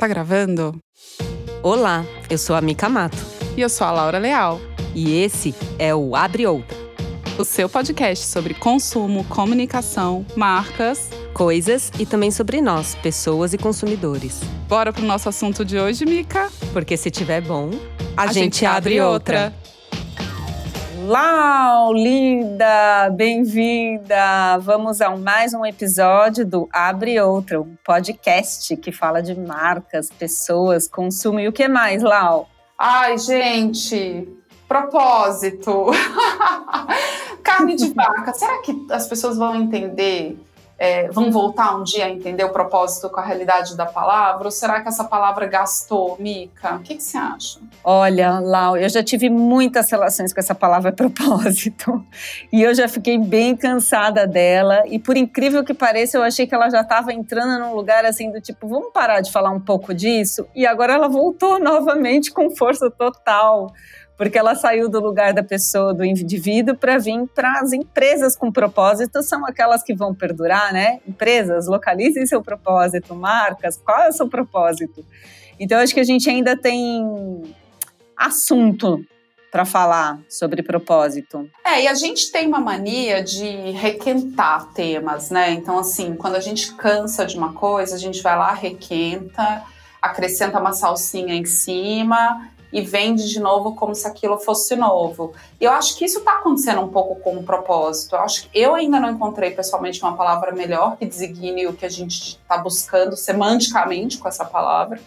Tá gravando? Olá, eu sou a Mica Mato. E eu sou a Laura Leal. E esse é o Abre Outra o seu podcast sobre consumo, comunicação, marcas, coisas e também sobre nós, pessoas e consumidores. Bora pro nosso assunto de hoje, Mica? Porque se tiver bom, a, a gente, gente, abre outra. outra. Lau, linda, bem-vinda! Vamos a mais um episódio do Abre Outra, um podcast que fala de marcas, pessoas, consumo e o que mais, Lau? Ai, gente, propósito. Carne de vaca. Será que as pessoas vão entender é, vão voltar um dia a entender o propósito com a realidade da palavra? Ou será que essa palavra gastou, Mica? O que, que você acha? Olha, Lau, eu já tive muitas relações com essa palavra propósito. E eu já fiquei bem cansada dela. E por incrível que pareça, eu achei que ela já estava entrando num lugar assim do tipo, vamos parar de falar um pouco disso? E agora ela voltou novamente com força total porque ela saiu do lugar da pessoa, do indivíduo, para vir para as empresas com propósito, são aquelas que vão perdurar, né? Empresas, localizem seu propósito, marcas, qual é o seu propósito? Então, acho que a gente ainda tem assunto para falar sobre propósito. É, e a gente tem uma mania de requentar temas, né? Então, assim, quando a gente cansa de uma coisa, a gente vai lá, requenta, acrescenta uma salsinha em cima e vende de novo como se aquilo fosse novo. E eu acho que isso está acontecendo um pouco com o propósito. Eu acho que eu ainda não encontrei pessoalmente uma palavra melhor que designe o que a gente está buscando semanticamente com essa palavra.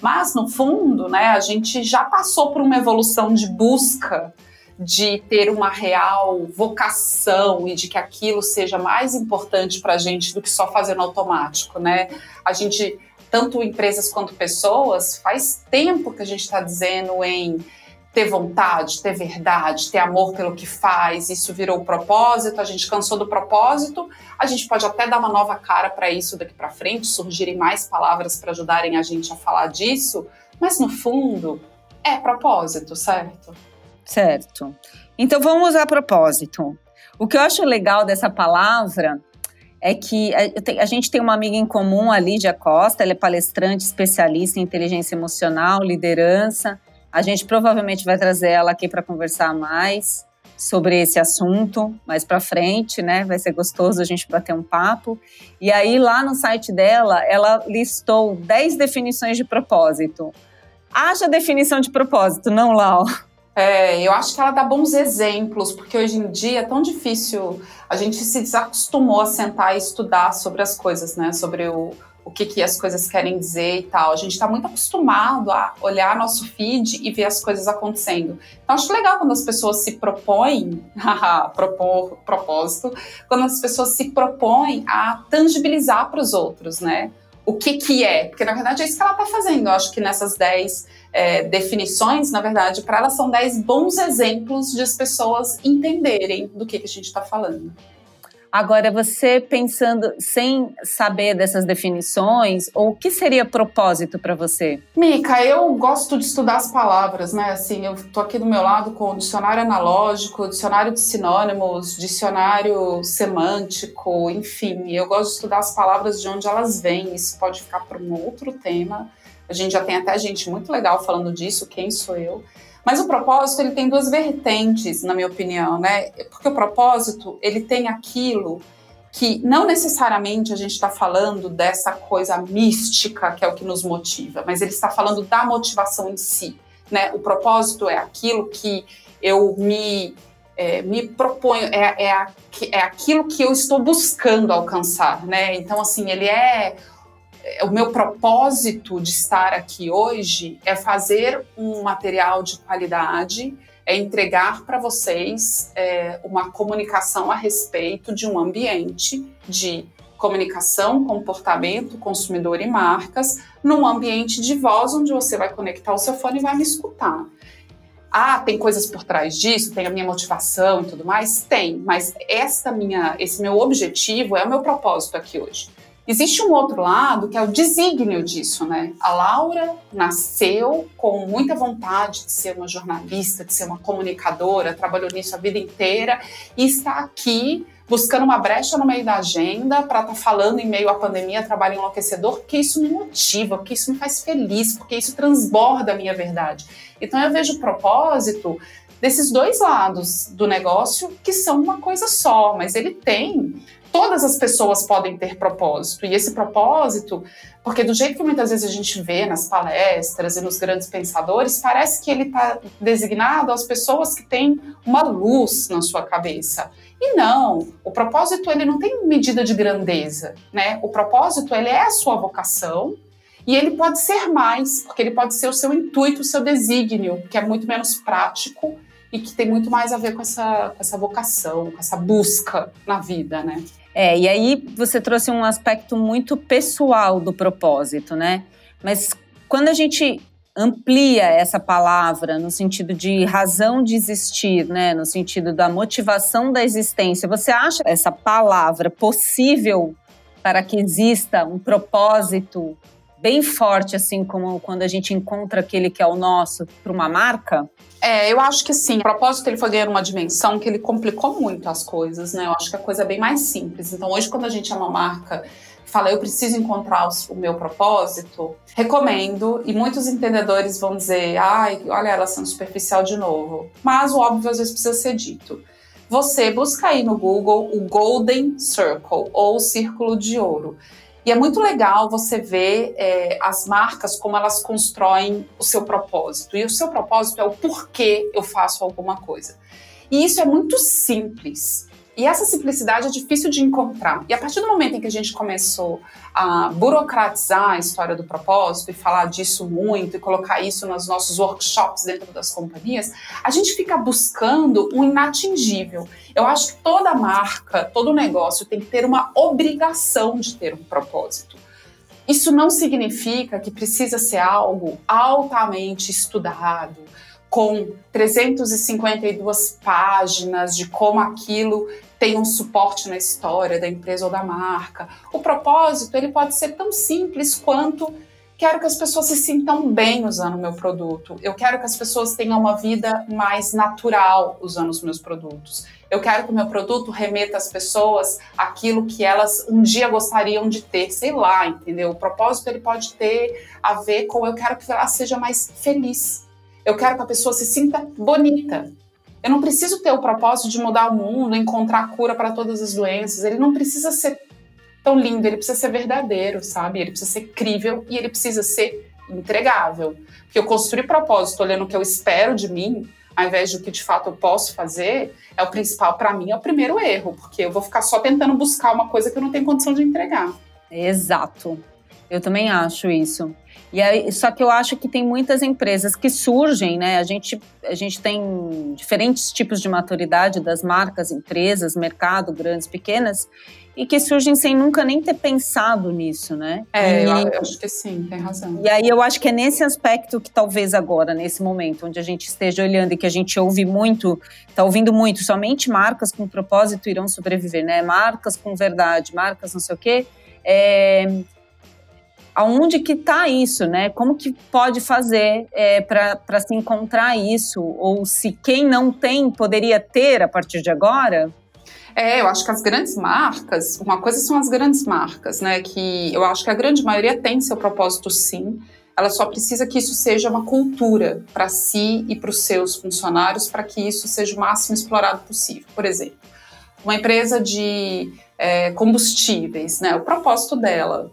Mas no fundo, né, a gente já passou por uma evolução de busca de ter uma real vocação e de que aquilo seja mais importante para a gente do que só fazer no automático, né? A gente tanto empresas quanto pessoas, faz tempo que a gente está dizendo em ter vontade, ter verdade, ter amor pelo que faz, isso virou propósito, a gente cansou do propósito, a gente pode até dar uma nova cara para isso daqui para frente, surgirem mais palavras para ajudarem a gente a falar disso, mas no fundo é propósito, certo? Certo. Então vamos a propósito. O que eu acho legal dessa palavra é que a, a, gente tem uma amiga em comum, a Lídia Costa, ela é palestrante especialista em inteligência emocional, liderança. A gente provavelmente vai trazer ela aqui para conversar mais sobre esse assunto mais para frente, né? Vai ser gostoso a gente bater um papo. E aí lá no site dela, ela listou 10 definições de propósito. Haja definição de propósito, não, Lau? É, eu acho que ela dá bons exemplos, porque hoje em dia é tão difícil, a gente se desacostumou a sentar e estudar sobre as coisas, né? Sobre o, o que, que as coisas querem dizer e tal. A gente está muito acostumado a olhar nosso feed e ver as coisas acontecendo. Então, acho legal quando as pessoas se propõem, propor, propósito, quando as pessoas se propõem a tangibilizar para os outros, né? O que que é? Porque, na verdade, é isso que ela está fazendo. Eu acho que nessas 10 é, definições, na verdade, para elas são 10 bons exemplos de as pessoas entenderem do que, que a gente está falando. Agora, você pensando sem saber dessas definições, ou o que seria propósito para você? Mica, eu gosto de estudar as palavras, né? Assim, eu tô aqui do meu lado com o dicionário analógico, dicionário de sinônimos, dicionário semântico, enfim, eu gosto de estudar as palavras de onde elas vêm. Isso pode ficar para um outro tema. A gente já tem até gente muito legal falando disso, quem sou eu. Mas o propósito, ele tem duas vertentes, na minha opinião, né? Porque o propósito, ele tem aquilo que não necessariamente a gente está falando dessa coisa mística que é o que nos motiva, mas ele está falando da motivação em si, né? O propósito é aquilo que eu me é, me proponho, é, é, é aquilo que eu estou buscando alcançar, né? Então, assim, ele é o meu propósito de estar aqui hoje é fazer um material de qualidade, é entregar para vocês é, uma comunicação a respeito de um ambiente de comunicação, comportamento, consumidor e marcas, num ambiente de voz onde você vai conectar o seu fone e vai me escutar. Ah, tem coisas por trás disso, tem a minha motivação e tudo mais? Tem, mas esta minha, esse meu objetivo é o meu propósito aqui hoje. Existe um outro lado que é o desígnio disso, né? A Laura nasceu com muita vontade de ser uma jornalista, de ser uma comunicadora, trabalhou nisso a vida inteira e está aqui buscando uma brecha no meio da agenda para estar tá falando em meio à pandemia, trabalho enlouquecedor, porque isso me motiva, porque isso me faz feliz, porque isso transborda a minha verdade. Então eu vejo o propósito desses dois lados do negócio que são uma coisa só, mas ele tem todas as pessoas podem ter propósito. E esse propósito, porque do jeito que muitas vezes a gente vê nas palestras e nos grandes pensadores, parece que ele está designado às pessoas que têm uma luz na sua cabeça. E não, o propósito ele não tem medida de grandeza, né? O propósito ele é a sua vocação e ele pode ser mais, porque ele pode ser o seu intuito, o seu desígnio, que é muito menos prático e que tem muito mais a ver com essa, com essa vocação, com essa busca na vida, né? É, e aí você trouxe um aspecto muito pessoal do propósito, né? Mas quando a gente amplia essa palavra no sentido de razão de existir, né, no sentido da motivação da existência, você acha essa palavra possível para que exista um propósito bem forte, assim como quando a gente encontra aquele que é o nosso para uma marca? É, eu acho que sim. O propósito ele foi ganhando uma dimensão que ele complicou muito as coisas, né? Eu acho que a coisa é bem mais simples. Então, hoje, quando a gente é uma marca fala, eu preciso encontrar o meu propósito, recomendo. E muitos entendedores vão dizer, ai, olha ela sendo superficial de novo. Mas o óbvio às vezes precisa ser dito. Você busca aí no Google o Golden Circle ou Círculo de Ouro. E é muito legal você ver é, as marcas como elas constroem o seu propósito. E o seu propósito é o porquê eu faço alguma coisa. E isso é muito simples. E essa simplicidade é difícil de encontrar. E a partir do momento em que a gente começou a burocratizar a história do propósito e falar disso muito e colocar isso nos nossos workshops dentro das companhias, a gente fica buscando um inatingível. Eu acho que toda marca, todo negócio tem que ter uma obrigação de ter um propósito. Isso não significa que precisa ser algo altamente estudado, com 352 páginas de como aquilo tem um suporte na história da empresa ou da marca. O propósito ele pode ser tão simples quanto quero que as pessoas se sintam bem usando o meu produto. Eu quero que as pessoas tenham uma vida mais natural usando os meus produtos. Eu quero que o meu produto remeta às pessoas aquilo que elas um dia gostariam de ter, sei lá, entendeu? O propósito ele pode ter a ver com eu quero que ela seja mais feliz. Eu quero que a pessoa se sinta bonita. Eu não preciso ter o propósito de mudar o mundo, encontrar cura para todas as doenças. Ele não precisa ser tão lindo, ele precisa ser verdadeiro, sabe? Ele precisa ser crível e ele precisa ser entregável. Porque eu construir propósito olhando o que eu espero de mim, ao invés do que de fato eu posso fazer, é o principal para mim, é o primeiro erro, porque eu vou ficar só tentando buscar uma coisa que eu não tenho condição de entregar. Exato. Eu também acho isso. E aí, só que eu acho que tem muitas empresas que surgem, né? A gente, a gente tem diferentes tipos de maturidade das marcas, empresas, mercado, grandes, pequenas, e que surgem sem nunca nem ter pensado nisso, né? É, e, eu acho que sim, tem razão. E aí eu acho que é nesse aspecto que talvez agora, nesse momento, onde a gente esteja olhando e que a gente ouve muito, está ouvindo muito, somente marcas com propósito irão sobreviver, né? Marcas com verdade, marcas não sei o quê. É, aonde que está isso, né? Como que pode fazer é, para se encontrar isso? Ou se quem não tem poderia ter a partir de agora? É, eu acho que as grandes marcas, uma coisa são as grandes marcas, né? Que eu acho que a grande maioria tem seu propósito sim. Ela só precisa que isso seja uma cultura para si e para os seus funcionários, para que isso seja o máximo explorado possível. Por exemplo, uma empresa de é, combustíveis, né? O propósito dela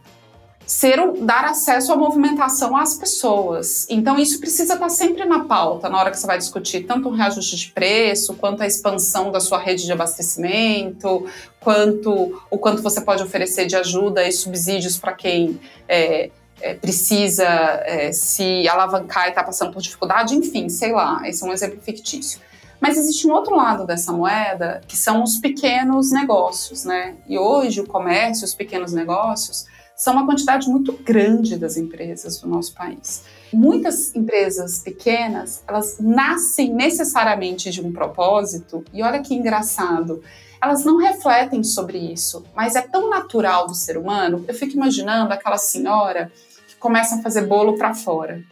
ser um, dar acesso à movimentação às pessoas. Então isso precisa estar sempre na pauta na hora que você vai discutir tanto um reajuste de preço, quanto a expansão da sua rede de abastecimento, quanto o quanto você pode oferecer de ajuda e subsídios para quem é, é, precisa é, se alavancar e está passando por dificuldade, enfim, sei lá, esse é um exemplo fictício. Mas existe um outro lado dessa moeda, que são os pequenos negócios, né? E hoje o comércio, os pequenos negócios, são uma quantidade muito grande das empresas do nosso país. Muitas empresas pequenas, elas nascem necessariamente de um propósito, e olha que engraçado, elas não refletem sobre isso, mas é tão natural do ser humano. Eu fico imaginando aquela senhora que começa a fazer bolo para fora.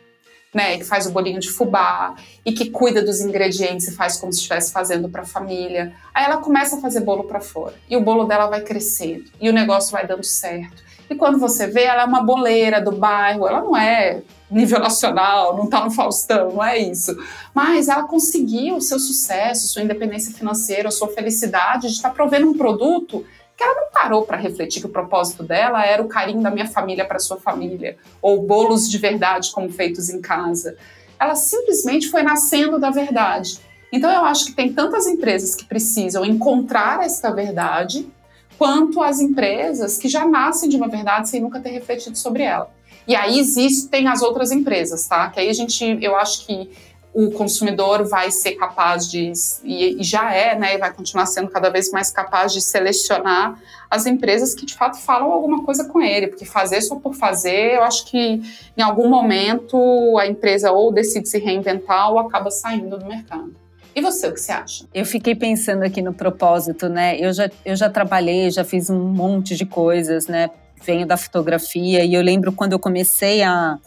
né, que faz o bolinho de fubá e que cuida dos ingredientes e faz como se estivesse fazendo para a família. Aí ela começa a fazer bolo para fora e o bolo dela vai crescendo e o negócio vai dando certo. E quando você vê, ela é uma boleira do bairro, ela não é nível nacional, não está no Faustão, não é isso. Mas ela conseguiu o seu sucesso, sua independência financeira, sua felicidade de estar tá provendo um produto que ela não parou para refletir que o propósito dela era o carinho da minha família para sua família, ou bolos de verdade como feitos em casa. Ela simplesmente foi nascendo da verdade. Então eu acho que tem tantas empresas que precisam encontrar esta verdade, quanto as empresas que já nascem de uma verdade sem nunca ter refletido sobre ela. E aí existem as outras empresas, tá? Que aí a gente, eu acho que o consumidor vai ser capaz de, e, já é, né, e vai continuar sendo cada vez mais capaz de selecionar as empresas que de fato falam alguma coisa com ele, porque fazer só por fazer, eu acho que em algum momento a empresa ou decide se reinventar ou acaba saindo do mercado. E você, o que você acha? Eu fiquei pensando aqui no propósito, né? Eu já, eu já trabalhei, já fiz um monte de coisas, né? Venho da fotografia e eu lembro quando eu comecei a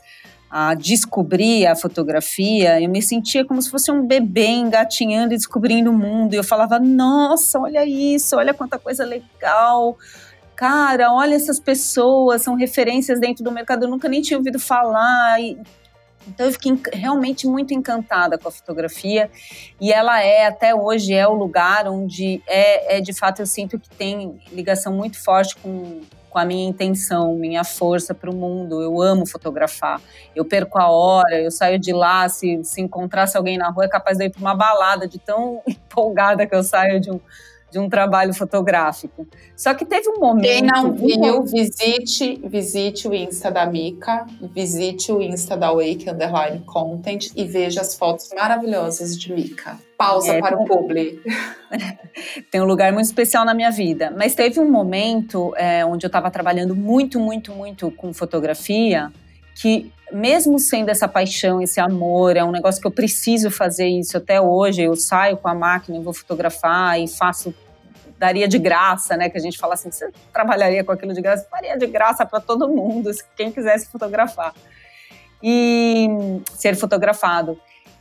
a descobrir a fotografia, eu me sentia como se fosse um bebê engatinhando e descobrindo o mundo. E eu falava: nossa, olha isso, olha quanta coisa legal. Cara, olha essas pessoas, são referências dentro do mercado, eu nunca nem tinha ouvido falar. E, então eu fiquei realmente muito encantada com a fotografia e ela é até hoje é o lugar onde é, é de fato eu sinto que tem ligação muito forte com com a minha intenção, minha força para o mundo. Eu amo fotografar. Eu perco a hora, eu saio de lá. Se, se encontrasse alguém na rua, é capaz de ir para uma balada, de tão empolgada que eu saio de um, de um trabalho fotográfico. Só que teve um momento. Quem não viu, visite, visite o Insta da Mica, visite o Insta da Wake Underline Content e veja as fotos maravilhosas de Mica. Pausa é, para o publi. Tem um lugar muito especial na minha vida. Mas teve um momento é, onde eu estava trabalhando muito, muito, muito com fotografia, que mesmo sendo essa paixão, esse amor, é um negócio que eu preciso fazer isso até hoje. Eu saio com a máquina, vou fotografar e faço daria de graça, né? Que a gente fala assim, você trabalharia com aquilo de graça? Faria de graça para todo mundo, quem quisesse fotografar. E ser fotografado.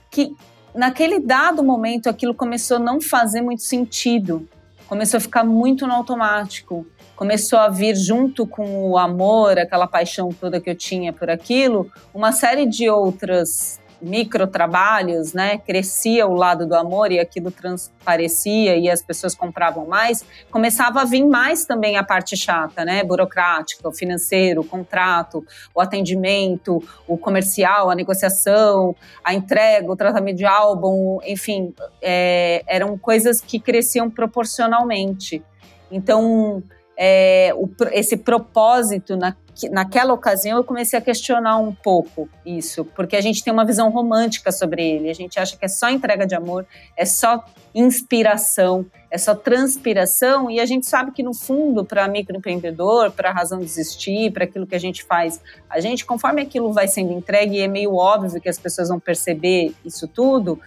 Que naquele dado momento aquilo começou a não fazer muito sentido, começou a ficar muito no automático, começou a vir junto com o amor, aquela paixão toda que eu tinha por aquilo, uma série de outras microtrabalhos, né, crescia o lado do amor e aquilo transparecia e as pessoas compravam mais, começava a vir mais também a parte chata, né, burocrática, o financeiro, o contrato, o atendimento, o comercial, a negociação, a entrega, o tratamento de álbum, enfim, é, eram coisas que cresciam proporcionalmente. Então, é, o, esse propósito na, naquela ocasião eu comecei a questionar um pouco isso, porque a gente tem uma visão romântica sobre ele. A gente acha que é só entrega de amor, é só inspiração, é só transpiração, e a gente sabe que no fundo, para microempreendedor, para a razão de existir, para aquilo que a gente faz, a gente, conforme aquilo vai sendo entregue, é meio óbvio que as pessoas vão perceber isso tudo,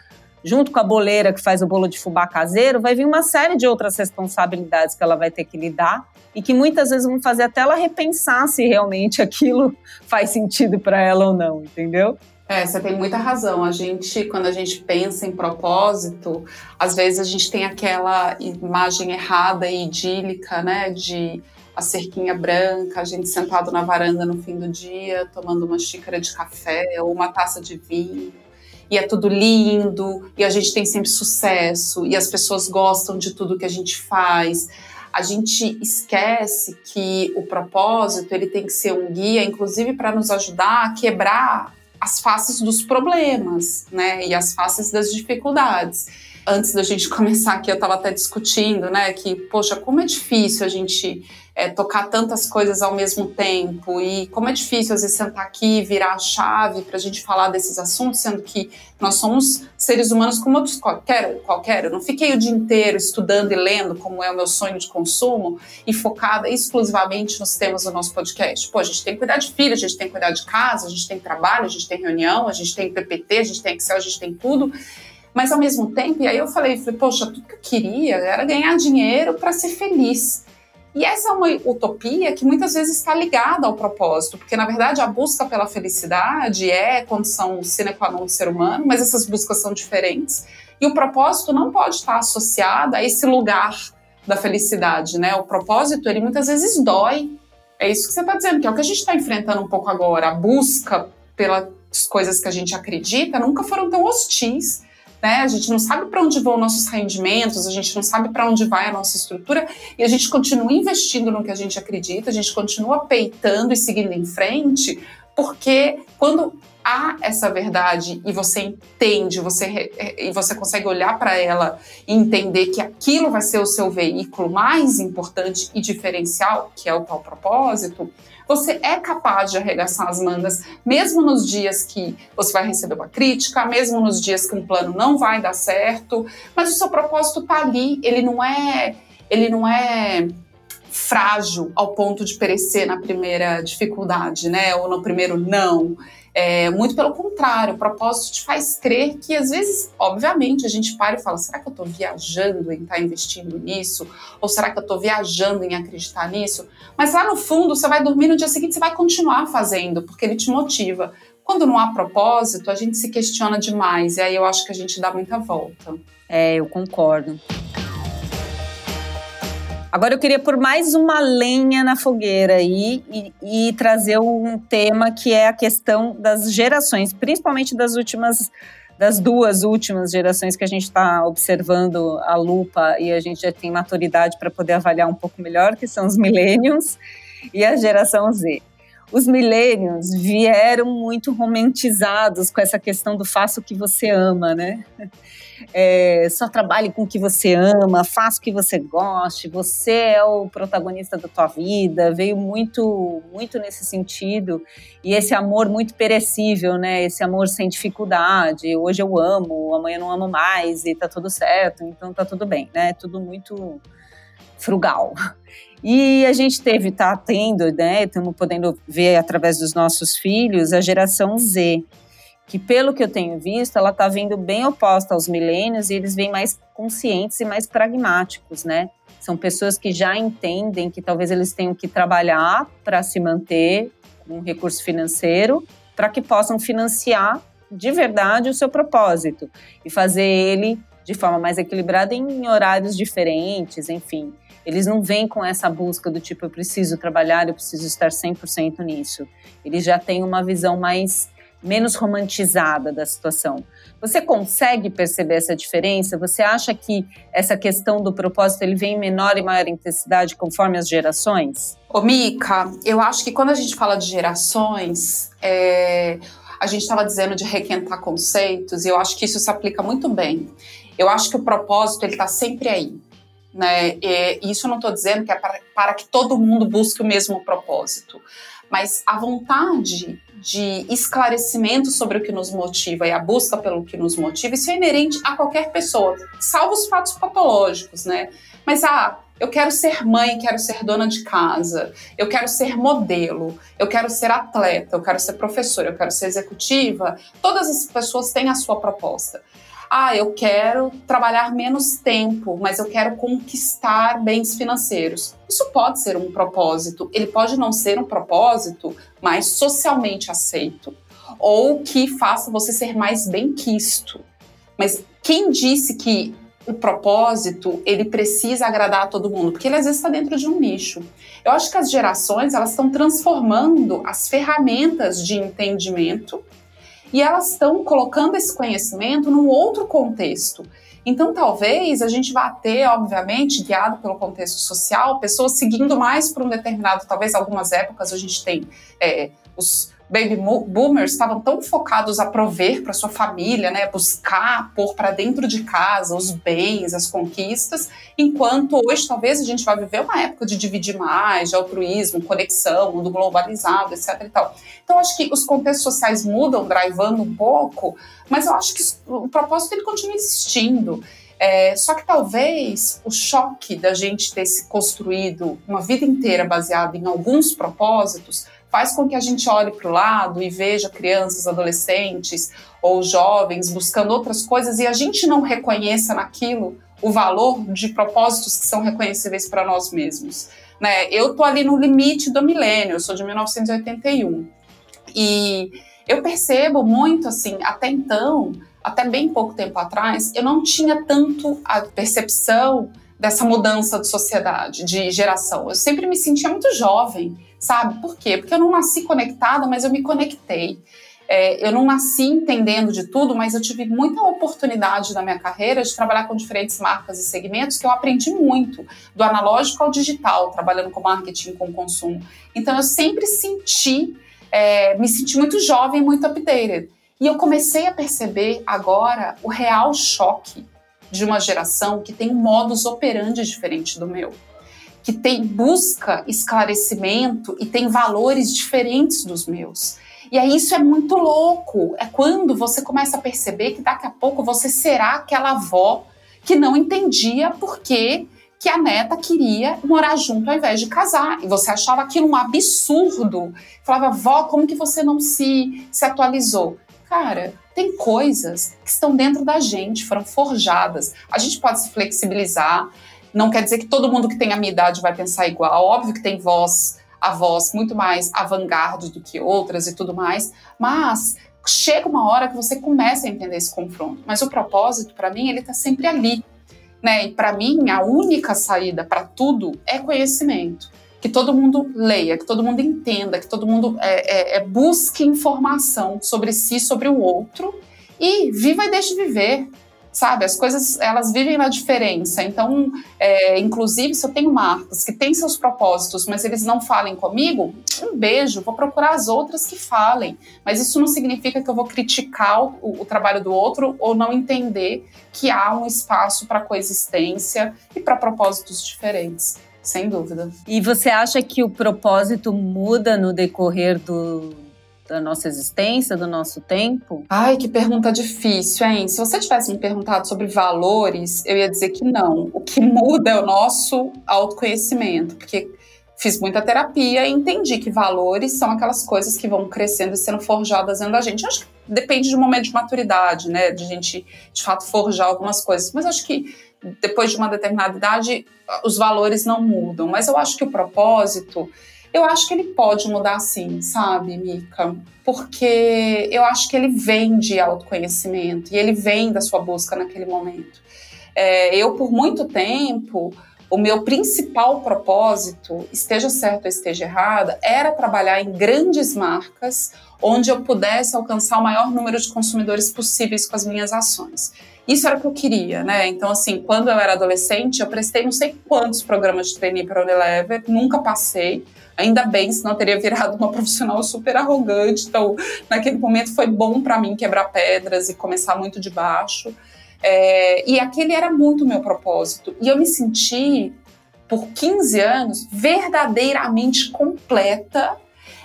junto com a boleira que faz o bolo de fubá caseiro, vai vir uma série de outras responsabilidades que ela vai ter que lidar e que muitas vezes vão fazer até ela repensar se realmente aquilo faz sentido para ela ou não, entendeu? É, você tem muita razão. A gente, quando a gente pensa em propósito, às vezes a gente tem aquela imagem errada e idílica, né, de a cerquinha branca, a gente sentado na varanda no fim do dia, tomando uma xícara de café ou uma taça de vinho e é tudo lindo, e a gente tem sempre sucesso, e as pessoas gostam de tudo que a gente faz. A gente esquece que o propósito ele tem que ser um guia, inclusive para nos ajudar a quebrar as faces dos problemas, né, e as faces das dificuldades. Antes da gente começar aqui, eu estava até discutindo, né, que poxa, como é difícil a gente é, tocar tantas coisas ao mesmo tempo e como é difícil às vezes sentar aqui e virar a chave para a gente falar desses assuntos, sendo que nós somos seres humanos como outros qualquer, qualquer. Eu não fiquei o dia inteiro estudando e lendo, como é o meu sonho de consumo, e focada exclusivamente nos temas do nosso podcast. Pô, a gente tem que cuidar de filho, a gente tem que cuidar de casa, a gente tem trabalho, a gente tem reunião, a gente tem PPT, a gente tem Excel, a gente tem tudo. Mas ao mesmo tempo, e aí eu falei, falei, poxa, tudo que eu queria era ganhar dinheiro para ser feliz. E essa é uma utopia que muitas vezes está ligada ao propósito, porque na verdade a busca pela felicidade é condição sine qua non do ser humano, mas essas buscas são diferentes. E o propósito não pode estar associado a esse lugar da felicidade, né? O propósito, ele muitas vezes dói. É isso que você está dizendo, que é o que a gente está enfrentando um pouco agora. A busca pelas coisas que a gente acredita nunca foram tão hostis né? A gente não sabe para onde vão nossos rendimentos, a gente não sabe para onde vai a nossa estrutura e a gente continua investindo no que a gente acredita, a gente continua peitando e seguindo em frente, porque quando há essa verdade e você entende, você e você consegue olhar para ela e entender que aquilo vai ser o seu veículo mais importante e diferencial, que é o tal propósito, você é capaz de arregaçar as mangas, mesmo nos dias que você vai receber uma crítica, mesmo nos dias que um plano não vai dar certo, mas o seu propósito está ali, ele não é, ele não é frágil ao ponto de perecer na primeira dificuldade, né, ou no primeiro não. É, muito pelo contrário, o propósito te faz crer que, às vezes, obviamente, a gente para e fala: será que eu estou viajando em estar tá investindo nisso? Ou será que eu estou viajando em acreditar nisso? Mas lá no fundo, você vai dormir no dia seguinte, você vai continuar fazendo, porque ele te motiva. Quando não há propósito, a gente se questiona demais, e aí eu acho que a gente dá muita volta. É, eu concordo. Agora eu queria pôr mais uma lenha na fogueira aí e, e, trazer um tema que é a questão das gerações, principalmente das últimas, das duas últimas gerações que a gente está observando a lupa e a gente já tem maturidade para poder avaliar um pouco melhor, que são os millennials e a geração Z. Os millennials vieram muito romantizados com essa questão do faça o que você ama, né? É, só trabalhe com o que você ama, faça o que você goste, você é o protagonista da tua vida, veio muito, muito nesse sentido, e esse amor muito perecível, né, esse amor sem dificuldade, hoje eu amo, amanhã não amo mais, e tá tudo certo, então tá tudo bem, né, tudo muito frugal. E a gente teve, tá tendo, né, estamos podendo ver através dos nossos filhos, a geração Z, que pelo que eu tenho visto, ela está vindo bem oposta aos milênios e eles vêm mais conscientes e mais pragmáticos, né? São pessoas que já entendem que talvez eles tenham que trabalhar para se manter um recurso financeiro, para que possam financiar de verdade o seu propósito e fazer ele de forma mais equilibrada em horários diferentes, enfim. Eles não vêm com essa busca do tipo, eu preciso trabalhar, eu preciso estar 100% nisso. Eles já têm uma visão mais menos romantizada da situação. Você consegue perceber essa diferença? Você acha que essa questão do propósito ele vem em menor e maior intensidade conforme as gerações? Ô, Mica, eu acho que quando a gente fala de gerações, é, a gente estava dizendo de requentar conceitos e eu acho que isso se aplica muito bem. Eu acho que o propósito ele está sempre aí. Né? E isso eu não estou dizendo que é para, para que todo mundo busque o mesmo propósito, mas a vontade de esclarecimento sobre o que nos motiva e a busca pelo que nos motiva, isso é inerente a qualquer pessoa, salvo os fatos patológicos, né? Mas, ah, eu quero ser mãe, quero ser dona de casa, eu quero ser modelo, eu quero ser atleta, eu quero ser professora, eu quero ser executiva. Todas as pessoas têm a sua proposta ah, eu quero trabalhar menos tempo, mas eu quero conquistar bens financeiros. Isso pode ser um propósito, ele pode não ser um propósito mais socialmente aceito, ou que faça você ser mais bem quisto. Mas quem disse que o propósito ele precisa agradar a todo mundo, porque ele às vezes está dentro de um nicho. Eu acho que as gerações elas estão transformando as ferramentas de entendimento e elas estão colocando esse conhecimento num outro contexto. Então, talvez a gente vá ter, obviamente, guiado pelo contexto social, pessoas seguindo mais por um determinado, talvez algumas épocas a gente tem é, os baby boomers estavam tão focados a prover para sua família, né, buscar pôr para dentro de casa os bens, as conquistas, enquanto hoje talvez a gente vai viver uma época de dividir mais, de altruísmo, conexão, mundo globalizado, etc. E tal. Então acho que os contextos sociais mudam, drivando um pouco, mas eu acho que o propósito ele continua existindo. É, só que talvez o choque da gente ter se construído uma vida inteira baseada em alguns propósitos faz com que a gente olhe para o lado e veja crianças, adolescentes ou jovens buscando outras coisas e a gente não reconheça naquilo o valor de propósitos que são reconhecíveis para nós mesmos. Né? Eu tô ali no limite do milênio, eu sou de 1981 e eu percebo muito assim, até então, até bem pouco tempo atrás, eu não tinha tanto a percepção dessa mudança de sociedade, de geração. Eu sempre me sentia muito jovem, sabe? Por quê? Porque eu não nasci conectada, mas eu me conectei. É, eu não nasci entendendo de tudo, mas eu tive muita oportunidade na minha carreira de trabalhar com diferentes marcas e segmentos que eu aprendi muito, do analógico ao digital, trabalhando com marketing, com consumo. Então eu sempre senti, é, me senti muito jovem, muito updated. E eu comecei a perceber agora o real choque de uma geração que tem um modus operandi diferente do meu, que tem busca esclarecimento e tem valores diferentes dos meus. E aí isso é muito louco. É quando você começa a perceber que daqui a pouco você será aquela avó que não entendia por que, que a neta queria morar junto ao invés de casar. E você achava aquilo um absurdo. Falava, vó, como que você não se, se atualizou? Cara, tem coisas que estão dentro da gente, foram forjadas. A gente pode se flexibilizar, não quer dizer que todo mundo que tem a minha idade vai pensar igual. Óbvio que tem voz, a voz muito mais avant-garde do que outras e tudo mais, mas chega uma hora que você começa a entender esse confronto. Mas o propósito, para mim, ele está sempre ali. Né? E para mim, a única saída para tudo é conhecimento que todo mundo leia, que todo mundo entenda, que todo mundo é, é, é busque informação sobre si, sobre o outro e viva e deixe viver. Sabe, as coisas elas vivem na diferença. Então, é, inclusive, se eu tenho marcas que têm seus propósitos, mas eles não falem comigo, um beijo, vou procurar as outras que falem. Mas isso não significa que eu vou criticar o, o trabalho do outro ou não entender que há um espaço para coexistência e para propósitos diferentes sem dúvida. E você acha que o propósito muda no decorrer do, da nossa existência, do nosso tempo? Ai, que pergunta difícil, hein? Se você tivesse me perguntado sobre valores, eu ia dizer que não. O que muda é o nosso autoconhecimento, porque fiz muita terapia e entendi que valores são aquelas coisas que vão crescendo e sendo forjadas dentro da gente. Eu acho que depende de um momento de maturidade, né? De gente, de fato, forjar algumas coisas. Mas acho que depois de uma determinada idade, os valores não mudam. Mas eu acho que o propósito, eu acho que ele pode mudar sim, sabe, Mika? Porque eu acho que ele vem de autoconhecimento e ele vem da sua busca naquele momento. É, eu, por muito tempo, o meu principal propósito, esteja certo ou esteja errada, era trabalhar em grandes marcas onde eu pudesse alcançar o maior número de consumidores possíveis com as minhas ações. Isso era o que eu queria, né? Então, assim, quando eu era adolescente, eu prestei não sei quantos programas de trainee para Unilever, nunca passei. Ainda bem, senão eu teria virado uma profissional super arrogante. Então, naquele momento foi bom para mim quebrar pedras e começar muito de baixo. É, e aquele era muito o meu propósito. E eu me senti, por 15 anos, verdadeiramente completa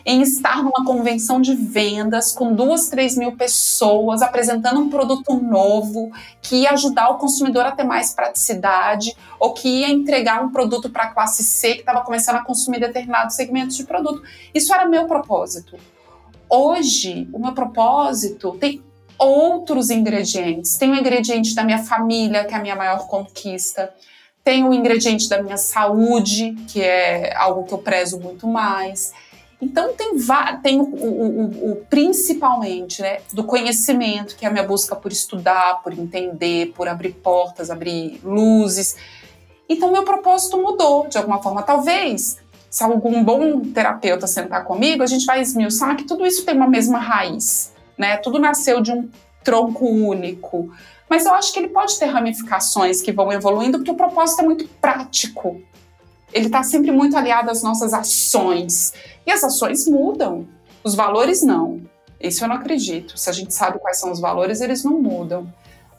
em estar numa convenção de vendas com duas, três mil pessoas apresentando um produto novo que ia ajudar o consumidor a ter mais praticidade ou que ia entregar um produto para a classe C que estava começando a consumir determinados segmentos de produto. Isso era meu propósito. Hoje, o meu propósito tem outros ingredientes. Tem o ingrediente da minha família, que é a minha maior conquista. Tem o ingrediente da minha saúde, que é algo que eu prezo muito mais então tem, tem o, o, o, principalmente né, do conhecimento, que é a minha busca por estudar, por entender, por abrir portas, abrir luzes. Então meu propósito mudou de alguma forma. Talvez, se algum bom terapeuta sentar comigo, a gente vai esmiuçar que tudo isso tem uma mesma raiz. Né? Tudo nasceu de um tronco único. Mas eu acho que ele pode ter ramificações que vão evoluindo, porque o propósito é muito prático ele está sempre muito aliado às nossas ações. E as ações mudam, os valores não. Isso eu não acredito. Se a gente sabe quais são os valores, eles não mudam.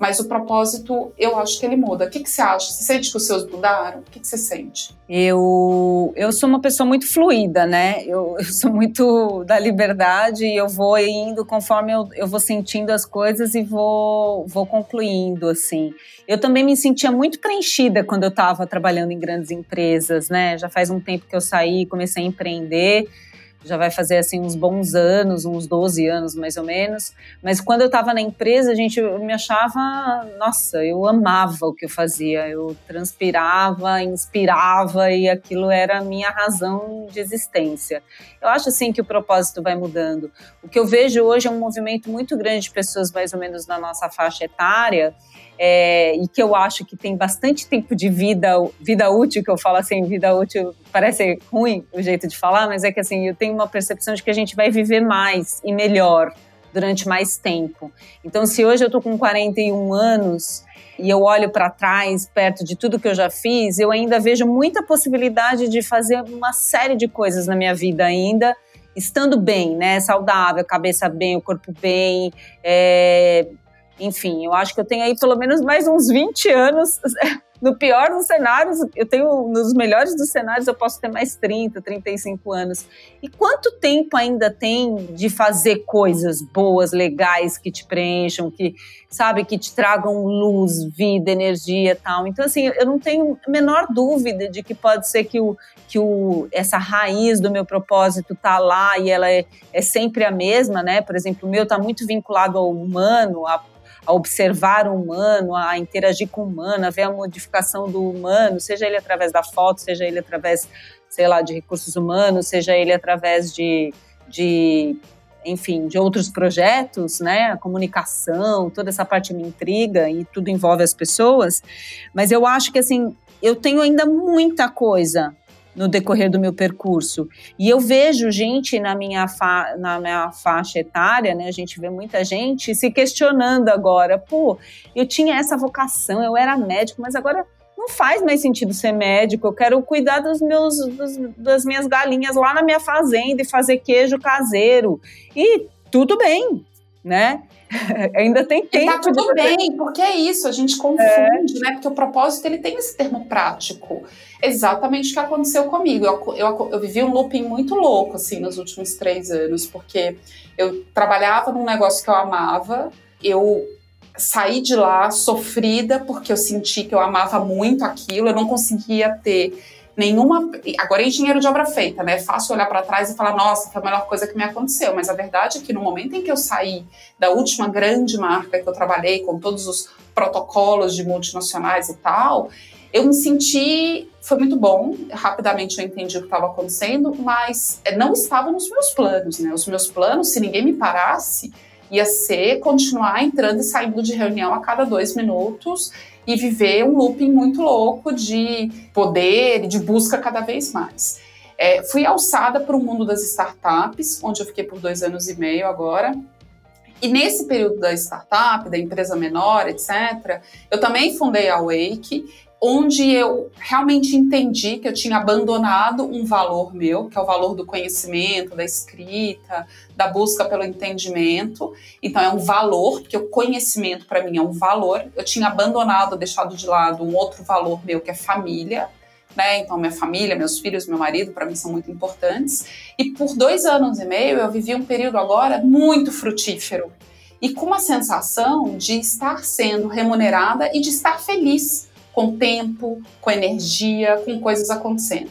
Mas o propósito, eu acho que ele muda. O que, que você acha? Você sente que os seus mudaram? O que, que você sente? Eu, eu sou uma pessoa muito fluida, né? Eu, eu sou muito da liberdade e eu vou indo conforme eu, eu vou sentindo as coisas e vou, vou concluindo, assim. Eu também me sentia muito preenchida quando eu estava trabalhando em grandes empresas, né? Já faz um tempo que eu saí, comecei a empreender já vai fazer assim uns bons anos, uns 12 anos mais ou menos. Mas quando eu estava na empresa, a gente me achava, nossa, eu amava o que eu fazia. Eu transpirava, inspirava e aquilo era a minha razão de existência. Eu acho assim que o propósito vai mudando. O que eu vejo hoje é um movimento muito grande de pessoas mais ou menos na nossa faixa etária é, e que eu acho que tem bastante tempo de vida, vida útil, que eu falo assim, vida útil, parece ruim o jeito de falar, mas é que assim, eu tenho uma percepção de que a gente vai viver mais e melhor durante mais tempo. Então, se hoje eu tô com 41 anos e eu olho para trás, perto de tudo que eu já fiz, eu ainda vejo muita possibilidade de fazer uma série de coisas na minha vida ainda, estando bem, né? Saudável, cabeça bem, o corpo bem, é, enfim, eu acho que eu tenho aí pelo menos mais uns 20 anos. No pior dos cenários, eu tenho, nos melhores dos cenários, eu posso ter mais 30, 35 anos. E quanto tempo ainda tem de fazer coisas boas, legais, que te preencham, que, sabe, que te tragam luz, vida, energia tal. Então, assim, eu não tenho a menor dúvida de que pode ser que, o, que o, essa raiz do meu propósito tá lá e ela é, é sempre a mesma, né? Por exemplo, o meu tá muito vinculado ao humano, a a observar o humano, a interagir com o humano, a ver a modificação do humano, seja ele através da foto, seja ele através, sei lá, de recursos humanos, seja ele através de, de enfim, de outros projetos, né? A comunicação, toda essa parte me intriga e tudo envolve as pessoas. Mas eu acho que assim, eu tenho ainda muita coisa no decorrer do meu percurso. E eu vejo gente na minha, fa na minha faixa etária, né? A gente vê muita gente se questionando agora. Pô, eu tinha essa vocação, eu era médico, mas agora não faz mais sentido ser médico. Eu quero cuidar dos meus, dos, das minhas galinhas lá na minha fazenda e fazer queijo caseiro. E tudo bem, né? Ainda tem tempo. E tá tudo bem, porque é isso, a gente confunde, é. né? Porque o propósito ele tem esse termo prático. Exatamente o que aconteceu comigo. Eu, eu, eu vivi um looping muito louco, assim, nos últimos três anos, porque eu trabalhava num negócio que eu amava, eu saí de lá sofrida porque eu senti que eu amava muito aquilo, eu não conseguia ter nenhuma. Agora é engenheiro de obra feita, né? É fácil olhar para trás e falar, nossa, foi a melhor coisa que me aconteceu. Mas a verdade é que no momento em que eu saí da última grande marca que eu trabalhei, com todos os protocolos de multinacionais e tal, eu me senti. Foi muito bom, rapidamente eu entendi o que estava acontecendo, mas é, não estava nos meus planos, né? Os meus planos, se ninguém me parasse, ia ser continuar entrando e saindo de reunião a cada dois minutos e viver um looping muito louco de poder e de busca cada vez mais. É, fui alçada para o mundo das startups, onde eu fiquei por dois anos e meio agora. E nesse período da startup, da empresa menor, etc., eu também fundei a Wake onde eu realmente entendi que eu tinha abandonado um valor meu, que é o valor do conhecimento, da escrita, da busca pelo entendimento. Então é um valor, porque o conhecimento para mim é um valor. Eu tinha abandonado, deixado de lado um outro valor meu que é família. Né? Então, minha família, meus filhos, meu marido, para mim são muito importantes. E por dois anos e meio eu vivi um período agora muito frutífero e com uma sensação de estar sendo remunerada e de estar feliz com tempo, com energia, com coisas acontecendo.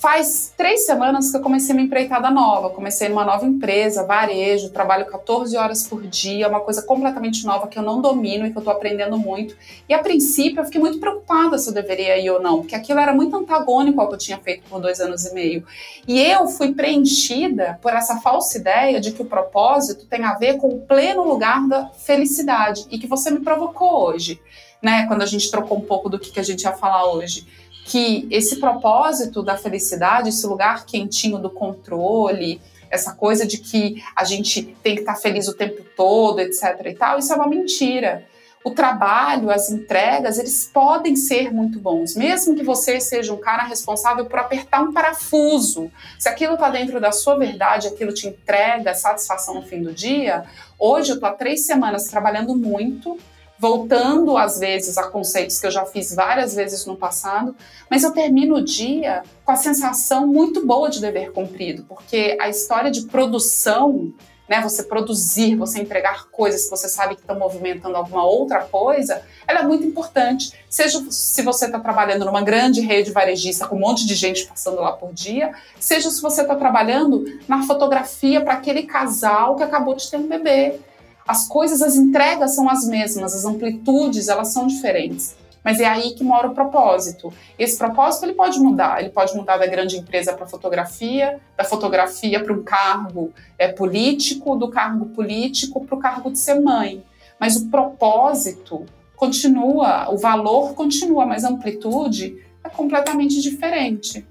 Faz três semanas que eu comecei uma empreitada nova, comecei numa nova empresa, varejo, trabalho 14 horas por dia, uma coisa completamente nova que eu não domino e que eu estou aprendendo muito. E a princípio eu fiquei muito preocupada se eu deveria ir ou não, porque aquilo era muito antagônico ao que eu tinha feito por dois anos e meio. E eu fui preenchida por essa falsa ideia de que o propósito tem a ver com o pleno lugar da felicidade e que você me provocou hoje né, quando a gente trocou um pouco do que, a gente ia falar hoje, que esse propósito da felicidade, esse lugar quentinho do controle, essa coisa de que a gente tem que estar feliz o tempo todo, etc e tal, isso é uma mentira. O trabalho, as entregas, eles podem ser muito bons, mesmo que você seja um cara responsável por apertar um parafuso. Se aquilo está dentro da sua verdade, aquilo te entrega satisfação no fim do dia. Hoje eu estou há três semanas trabalhando muito, voltando às vezes a conceitos que eu já fiz várias vezes no passado, mas eu termino o dia com a sensação muito boa de dever cumprido, porque a história de produção né, você produzir, você entregar coisas que você sabe que estão movimentando alguma outra coisa, ela é muito importante. Seja se você está trabalhando numa grande rede varejista com um monte de gente passando lá por dia, seja se você está trabalhando na fotografia para aquele casal que acabou de ter um bebê. As coisas, as entregas são as mesmas, as amplitudes elas são diferentes. Mas é aí que mora o propósito. Esse propósito ele pode mudar. Ele pode mudar da grande empresa para fotografia, da fotografia para um cargo é, político, do cargo político para o cargo de ser mãe. Mas o propósito continua, o valor continua, mas a amplitude é completamente diferente.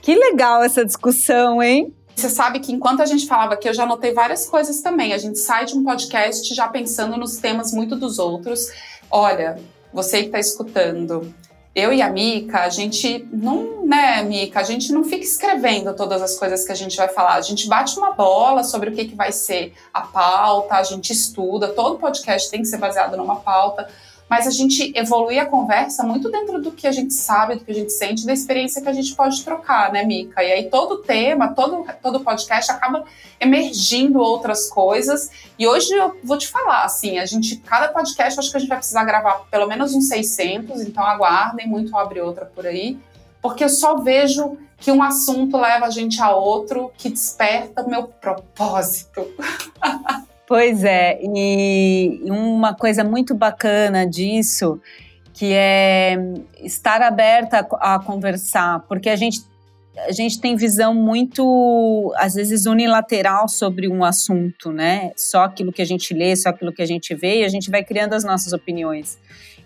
Que legal essa discussão, hein? Você sabe que enquanto a gente falava aqui, eu já anotei várias coisas também. A gente sai de um podcast já pensando nos temas muito dos outros. Olha, você que está escutando, eu e a Mica, a gente não, né, Mica, a gente não fica escrevendo todas as coisas que a gente vai falar. A gente bate uma bola sobre o que, que vai ser a pauta, a gente estuda, todo podcast tem que ser baseado numa pauta mas a gente evolui a conversa muito dentro do que a gente sabe, do que a gente sente, da experiência que a gente pode trocar, né, Mica? E aí todo tema, todo, todo podcast acaba emergindo outras coisas. E hoje eu vou te falar, assim, a gente, cada podcast, acho que a gente vai precisar gravar pelo menos uns 600, então aguardem, muito abre outra por aí, porque eu só vejo que um assunto leva a gente a outro, que desperta o meu propósito. Pois é, e uma coisa muito bacana disso, que é estar aberta a, conversar, porque a gente, a gente tem visão muito, às vezes, unilateral sobre um assunto, né? Só aquilo que a gente lê, só aquilo que a gente vê, e a gente vai criando as nossas opiniões.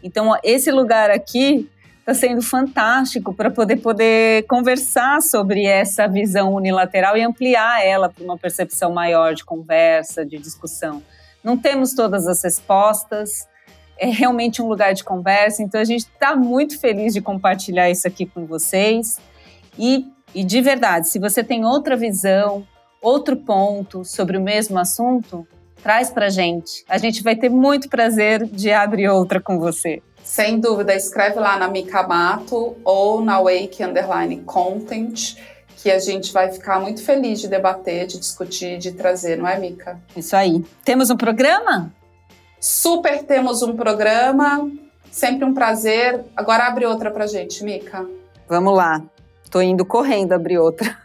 Então, esse lugar aqui está sendo fantástico para poder poder conversar sobre essa visão unilateral e ampliar ela para uma percepção maior de conversa, de discussão. Não temos todas as respostas, é realmente um lugar de conversa, então a gente está muito feliz de compartilhar isso aqui com vocês. E, e de verdade, se você tem outra visão, outro ponto sobre o mesmo assunto, traz para gente. A gente vai ter muito prazer de abrir outra com você. Sem dúvida, escreve lá na Mikamato ou na Wake Underline Content, que a gente vai ficar muito feliz de debater, de discutir, de trazer, não é, Mica? Isso aí. Temos um programa? Super temos um programa. Sempre um prazer. Agora abre outra pra gente, Mica. Vamos lá. Tô indo correndo abrir outra.